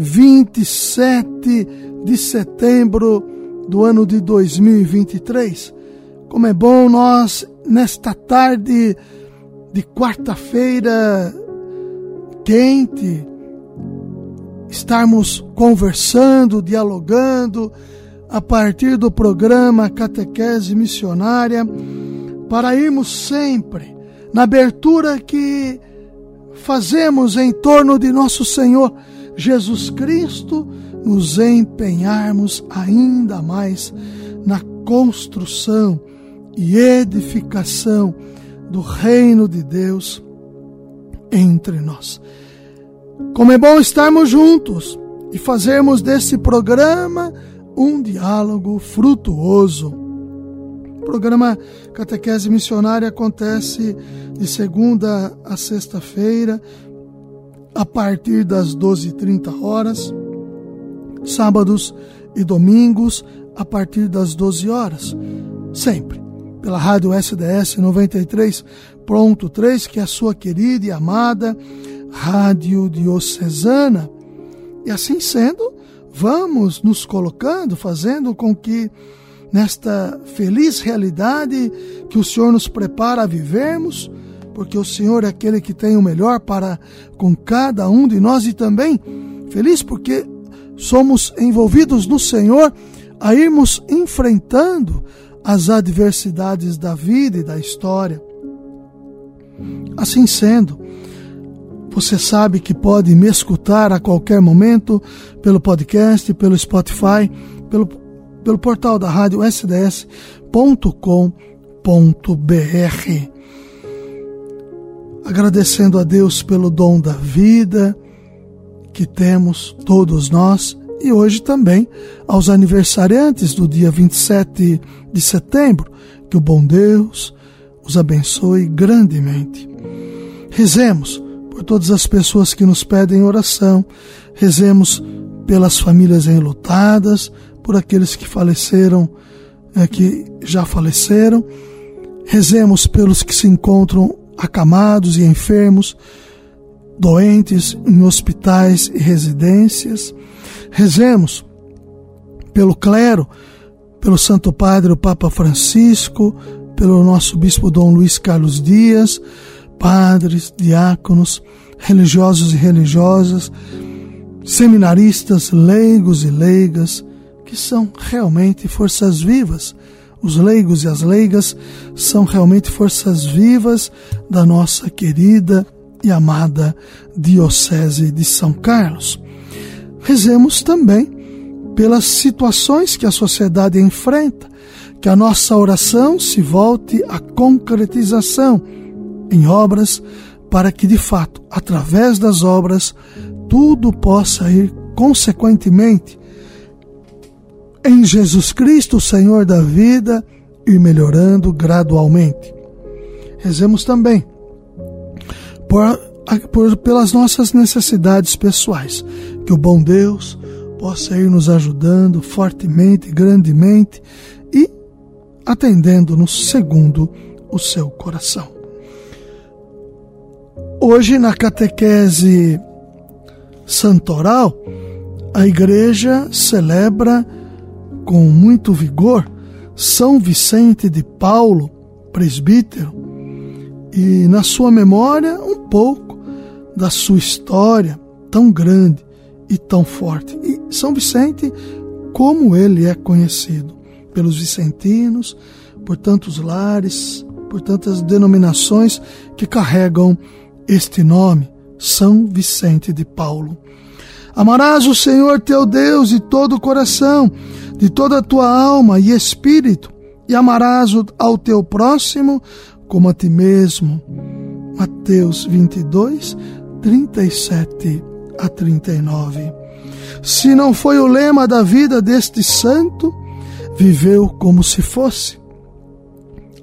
27 de setembro do ano de 2023. Como é bom nós, nesta tarde de quarta-feira quente, estarmos conversando, dialogando a partir do programa Catequese Missionária, para irmos sempre na abertura que fazemos em torno de nosso Senhor Jesus Cristo, nos empenharmos ainda mais na construção e edificação do reino de Deus entre nós. Como é bom estarmos juntos e fazermos desse programa um diálogo frutuoso. O programa Catequese Missionária acontece de segunda a sexta-feira, a partir das 12h30 horas, sábados e domingos a partir das 12 horas, sempre pela rádio SDS 93.3, que é a sua querida e amada rádio diocesana. E assim sendo, vamos nos colocando, fazendo com que nesta feliz realidade que o Senhor nos prepara a vivermos, porque o Senhor é aquele que tem o melhor para com cada um de nós e também feliz porque somos envolvidos no Senhor a irmos enfrentando as adversidades da vida e da história. Assim sendo, você sabe que pode me escutar a qualquer momento pelo podcast, pelo Spotify, pelo, pelo portal da rádio sds.com.br agradecendo a Deus pelo dom da vida que temos todos nós e hoje também aos aniversariantes do dia 27 de setembro, que o bom Deus os abençoe grandemente. Rezemos por todas as pessoas que nos pedem oração, rezemos pelas famílias enlutadas, por aqueles que faleceram, é, que já faleceram, rezemos pelos que se encontram acamados e enfermos, doentes em hospitais e residências. Rezemos pelo clero, pelo Santo Padre, o Papa Francisco, pelo nosso Bispo Dom Luiz Carlos Dias, padres, diáconos, religiosos e religiosas, seminaristas, leigos e leigas, que são realmente forças vivas os leigos e as leigas são realmente forças vivas da nossa querida e amada Diocese de São Carlos. Rezemos também pelas situações que a sociedade enfrenta, que a nossa oração se volte à concretização em obras, para que de fato, através das obras, tudo possa ir consequentemente em Jesus Cristo, Senhor da vida, e melhorando gradualmente. Rezemos também por, por, pelas nossas necessidades pessoais, que o bom Deus possa ir nos ajudando fortemente, grandemente e atendendo-nos segundo o seu coração. Hoje, na catequese santoral, a igreja celebra com muito vigor São Vicente de Paulo, presbítero, e na sua memória um pouco da sua história tão grande e tão forte. E São Vicente, como ele é conhecido pelos vicentinos, por tantos lares, por tantas denominações que carregam este nome, São Vicente de Paulo. Amarás o Senhor teu Deus de todo o coração, de toda a tua alma e espírito, e amarás ao teu próximo como a ti mesmo. Mateus 22, 37 a 39. Se não foi o lema da vida deste santo, viveu como se fosse.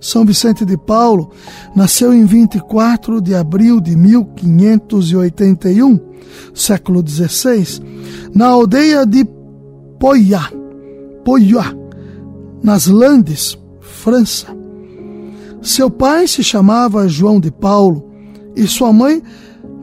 São Vicente de Paulo nasceu em 24 de abril de 1581, século XVI, na aldeia de Poiá, Poiá, nas Landes, França. Seu pai se chamava João de Paulo e sua mãe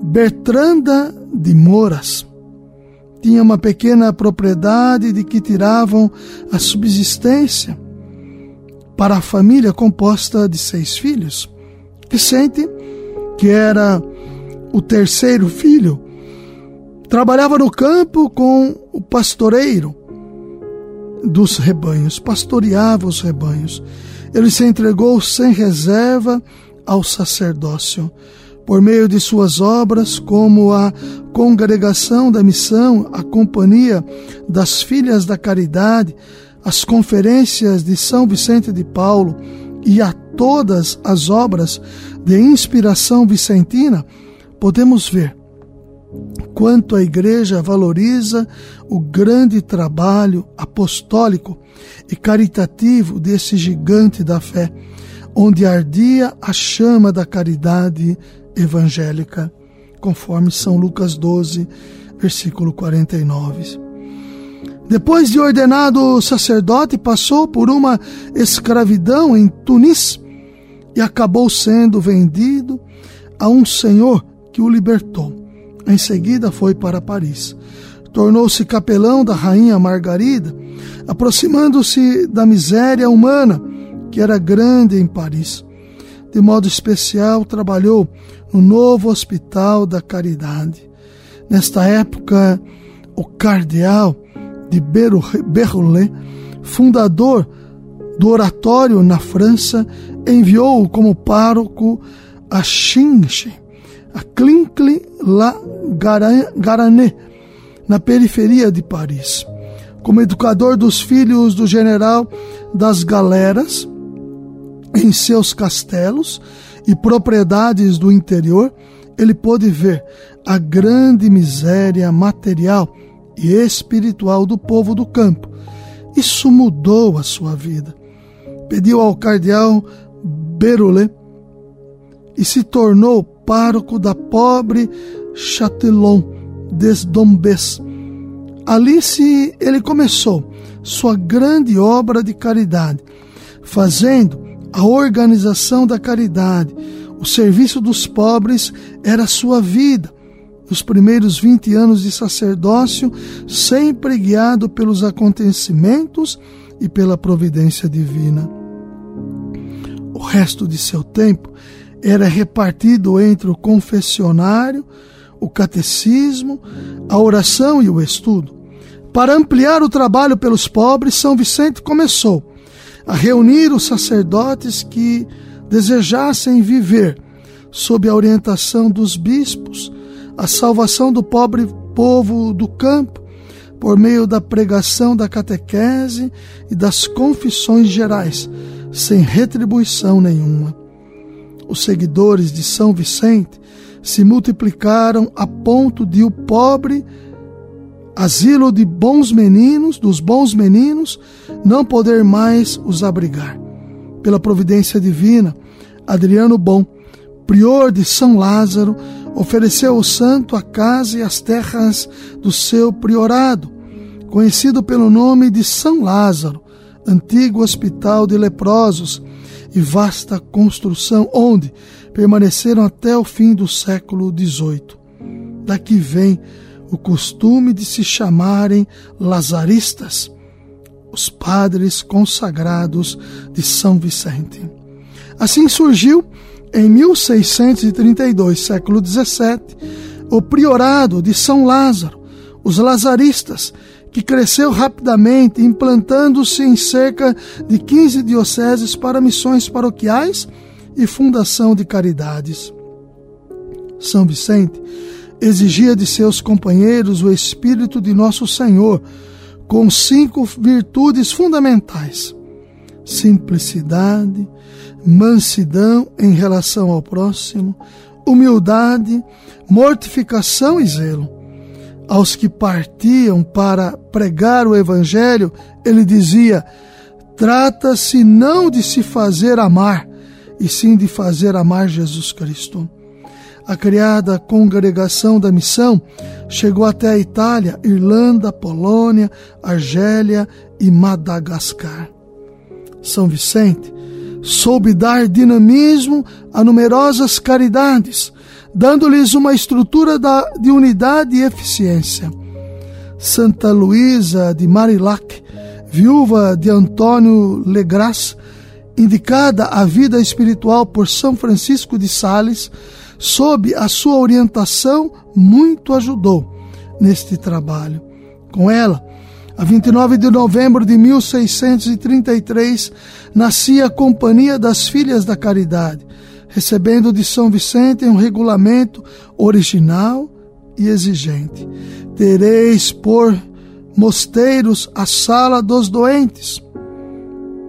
Bertranda de Moras. Tinha uma pequena propriedade de que tiravam a subsistência para a família composta de seis filhos. Vicente, que era o terceiro filho, trabalhava no campo com o pastoreiro dos rebanhos, pastoreava os rebanhos. Ele se entregou sem reserva ao sacerdócio. Por meio de suas obras, como a Congregação da Missão, a Companhia das Filhas da Caridade, as conferências de São Vicente de Paulo e a todas as obras de inspiração vicentina, podemos ver quanto a Igreja valoriza o grande trabalho apostólico e caritativo desse gigante da fé, onde ardia a chama da caridade evangélica, conforme São Lucas 12, versículo 49. Depois de ordenado sacerdote, passou por uma escravidão em Tunis e acabou sendo vendido a um senhor que o libertou. Em seguida foi para Paris. Tornou-se capelão da rainha Margarida, aproximando-se da miséria humana que era grande em Paris. De modo especial, trabalhou no novo Hospital da Caridade. Nesta época, o cardeal de Berrolé, fundador do oratório na França, enviou-o como pároco a Chinche, a Clincly-la Garané, na periferia de Paris. Como educador dos filhos do general das galeras, em seus castelos e propriedades do interior, ele pôde ver a grande miséria material e espiritual do povo do campo. Isso mudou a sua vida. Pediu ao cardeal Berolé e se tornou pároco da pobre Châtellon des Dombes. Ali se ele começou sua grande obra de caridade, fazendo a organização da caridade. O serviço dos pobres era sua vida nos primeiros 20 anos de sacerdócio, sempre guiado pelos acontecimentos e pela providência divina. O resto de seu tempo era repartido entre o confessionário, o catecismo, a oração e o estudo. Para ampliar o trabalho pelos pobres, São Vicente começou a reunir os sacerdotes que desejassem viver sob a orientação dos bispos a salvação do pobre povo do campo por meio da pregação da catequese e das confissões gerais, sem retribuição nenhuma. Os seguidores de São Vicente se multiplicaram a ponto de o pobre asilo de bons meninos, dos bons meninos, não poder mais os abrigar. Pela providência divina, Adriano Bom, prior de São Lázaro, ofereceu ao santo a casa e as terras do seu priorado, conhecido pelo nome de São Lázaro, antigo hospital de leprosos e vasta construção onde permaneceram até o fim do século XVIII. Daqui vem o costume de se chamarem lazaristas, os padres consagrados de São Vicente. Assim surgiu em 1632, século 17, o priorado de São Lázaro, os lazaristas, que cresceu rapidamente, implantando-se em cerca de 15 dioceses para missões paroquiais e fundação de caridades. São Vicente exigia de seus companheiros o espírito de Nosso Senhor, com cinco virtudes fundamentais: simplicidade, mansidão em relação ao próximo, humildade, mortificação e zelo. aos que partiam para pregar o Evangelho, ele dizia: trata-se não de se fazer amar, e sim de fazer amar Jesus Cristo. A criada congregação da missão chegou até a Itália, Irlanda, Polônia, Argélia e Madagascar. São Vicente soube dar dinamismo a numerosas caridades, dando-lhes uma estrutura de unidade e eficiência. Santa Luísa de Marilac, viúva de Antônio Legras, indicada à vida espiritual por São Francisco de Sales, sob a sua orientação, muito ajudou neste trabalho. Com ela, a 29 de novembro de 1633, nascia a Companhia das Filhas da Caridade, recebendo de São Vicente um regulamento original e exigente. Tereis por mosteiros a sala dos doentes,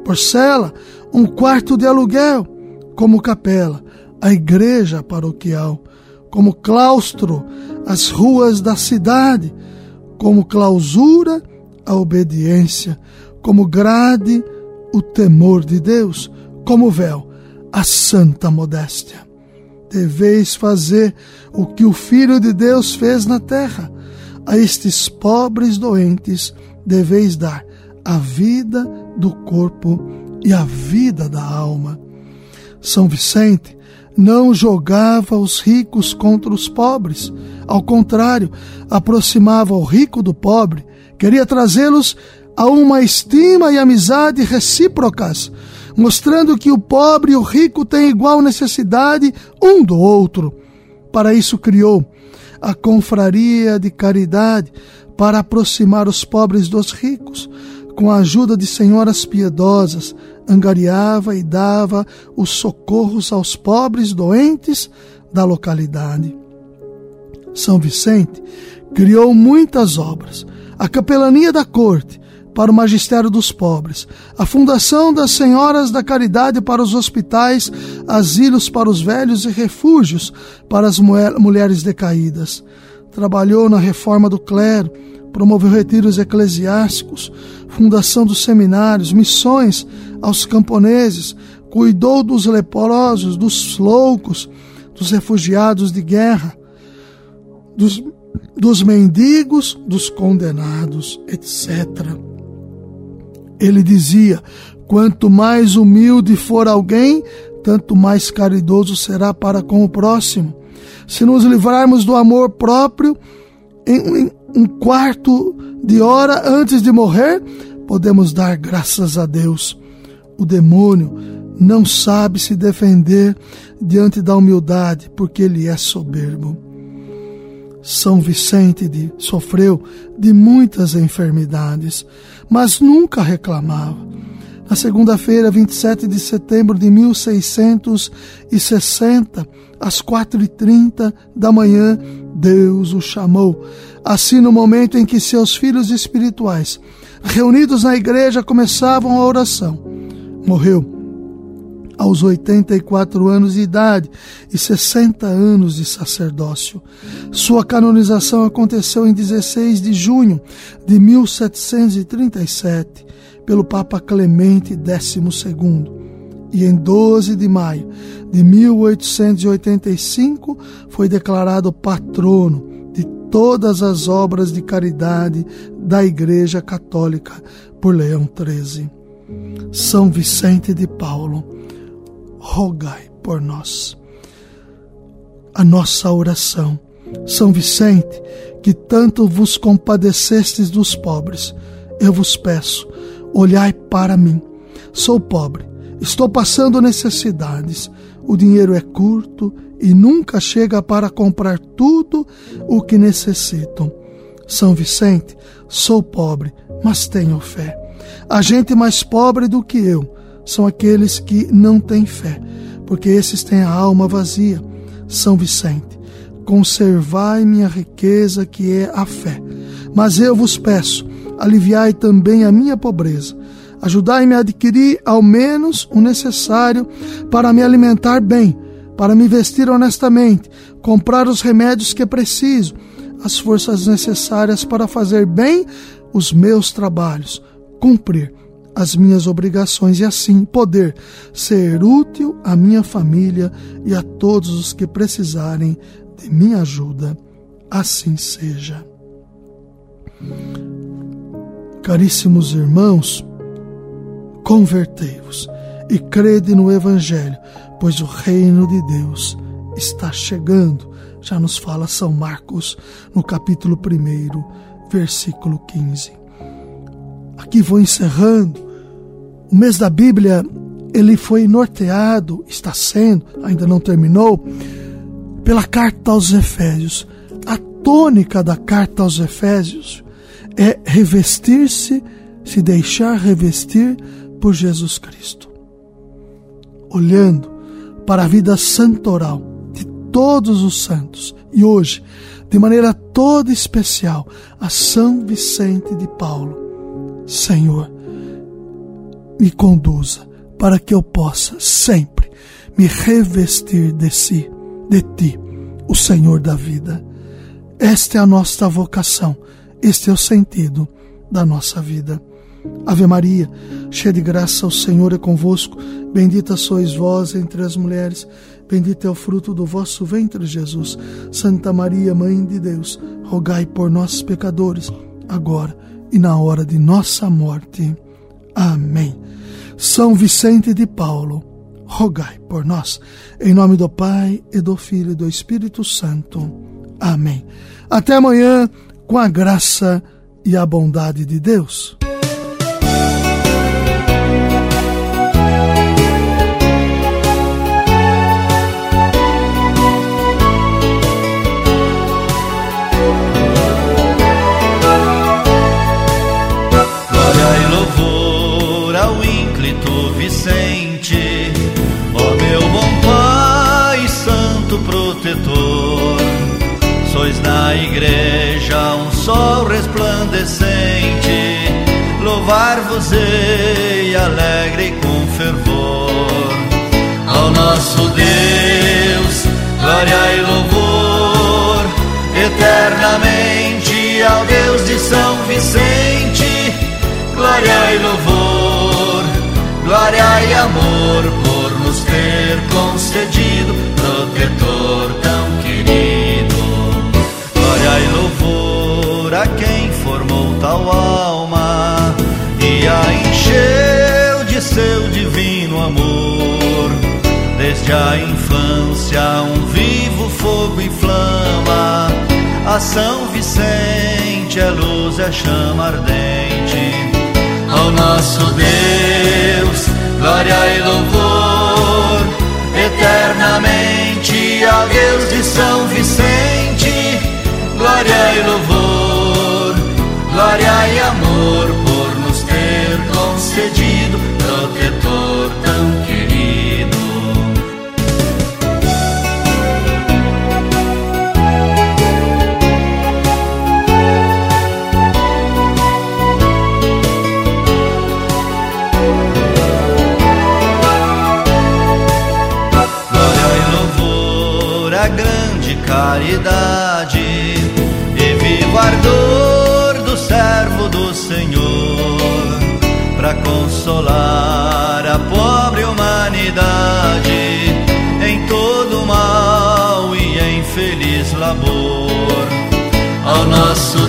por cela um quarto de aluguel, como capela, a igreja paroquial, como claustro as ruas da cidade, como clausura a obediência, como grade o temor de Deus, como véu a santa modéstia. Deveis fazer o que o Filho de Deus fez na terra. A estes pobres doentes deveis dar a vida do corpo e a vida da alma. São Vicente não jogava os ricos contra os pobres. Ao contrário, aproximava o rico do pobre, queria trazê-los a uma estima e amizade recíprocas, mostrando que o pobre e o rico têm igual necessidade um do outro. Para isso criou a confraria de caridade para aproximar os pobres dos ricos, com a ajuda de senhoras piedosas, angariava e dava os socorros aos pobres doentes da localidade. São Vicente criou muitas obras, a capelania da corte, para o magistério dos pobres, a fundação das senhoras da caridade para os hospitais, asilos para os velhos e refúgios para as mulheres decaídas. Trabalhou na reforma do clero, promoveu retiros eclesiásticos, fundação dos seminários, missões aos camponeses, cuidou dos leprosos, dos loucos, dos refugiados de guerra, dos, dos mendigos, dos condenados, etc. Ele dizia: quanto mais humilde for alguém, tanto mais caridoso será para com o próximo. Se nos livrarmos do amor próprio, em um quarto de hora antes de morrer, podemos dar graças a Deus. O demônio não sabe se defender diante da humildade, porque ele é soberbo. São Vicente de, sofreu de muitas enfermidades, mas nunca reclamava. Na segunda-feira, 27 de setembro de 1660, às quatro e trinta da manhã, Deus o chamou. Assim, no momento em que seus filhos espirituais, reunidos na igreja, começavam a oração, morreu aos 84 anos de idade e 60 anos de sacerdócio. Sua canonização aconteceu em 16 de junho de 1737 pelo Papa Clemente XII e em 12 de maio de 1885 foi declarado patrono de todas as obras de caridade da Igreja Católica por Leão XIII. São Vicente de Paulo rogai por nós. A nossa oração. São Vicente, que tanto vos compadecestes dos pobres, eu vos peço, olhai para mim. Sou pobre, estou passando necessidades, o dinheiro é curto e nunca chega para comprar tudo o que necessitam. São Vicente, sou pobre, mas tenho fé. A gente mais pobre do que eu são aqueles que não têm fé, porque esses têm a alma vazia. São Vicente, conservai minha riqueza, que é a fé. Mas eu vos peço, aliviai também a minha pobreza. Ajudai-me a adquirir ao menos o necessário para me alimentar bem, para me vestir honestamente, comprar os remédios que preciso, as forças necessárias para fazer bem os meus trabalhos, cumprir as minhas obrigações e assim poder ser útil à minha família e a todos os que precisarem de minha ajuda. Assim seja. Caríssimos irmãos, convertei-vos e crede no Evangelho, pois o reino de Deus está chegando. Já nos fala São Marcos no capítulo 1, versículo 15. Aqui vou encerrando. O mês da Bíblia, ele foi norteado, está sendo, ainda não terminou, pela carta aos Efésios. A tônica da carta aos Efésios é revestir-se, se deixar revestir por Jesus Cristo. Olhando para a vida santoral de todos os santos e hoje, de maneira toda especial, a São Vicente de Paulo. Senhor, me conduza para que eu possa sempre me revestir de si, de ti, o Senhor da vida. Esta é a nossa vocação, este é o sentido da nossa vida. Ave Maria, cheia de graça, o Senhor é convosco. Bendita sois vós entre as mulheres, bendito é o fruto do vosso ventre, Jesus. Santa Maria, Mãe de Deus, rogai por nós, pecadores, agora e na hora de nossa morte. Amém. São Vicente de Paulo, rogai por nós. Em nome do Pai, e do Filho e do Espírito Santo. Amém. Até amanhã, com a graça e a bondade de Deus. Louvar-vos-ei alegre com fervor. Ao nosso Deus, glória e louvor, eternamente ao Deus de São Vicente, glória e louvor, glória e amor por nos ter concedido, protetor Desde a infância um vivo fogo inflama, a São Vicente é luz, é chama ardente. Ao nosso Deus, glória e louvor, eternamente ao Deus de São Vicente, glória e louvor, glória e amor concedido,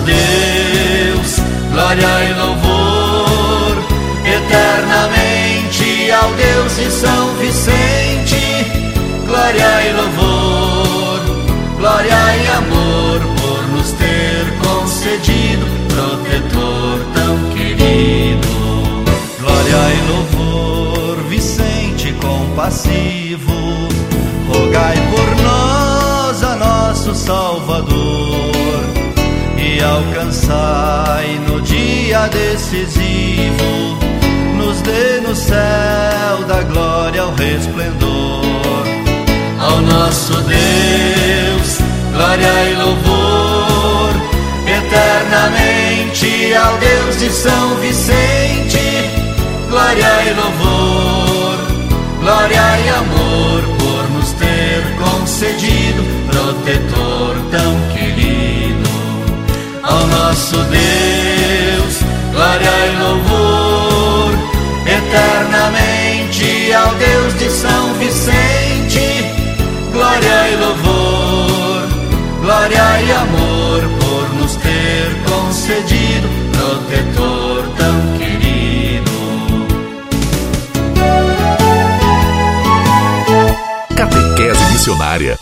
Deus, glória e louvor, eternamente ao Deus de São Vicente, glória e louvor, glória e amor por nos ter concedido, protetor tão querido. Glória e louvor, Vicente compassivo, rogai por nós a nosso Salvador e alcançai no dia decisivo, nos dê no céu da glória o resplendor. Ao nosso Deus, glória e louvor, eternamente ao Deus de São Vicente glória e louvor, nosso Deus, glória e louvor, eternamente ao Deus de São Vicente, glória e louvor, glória e amor por nos ter concedido, protetor tão querido. Catequese Missionária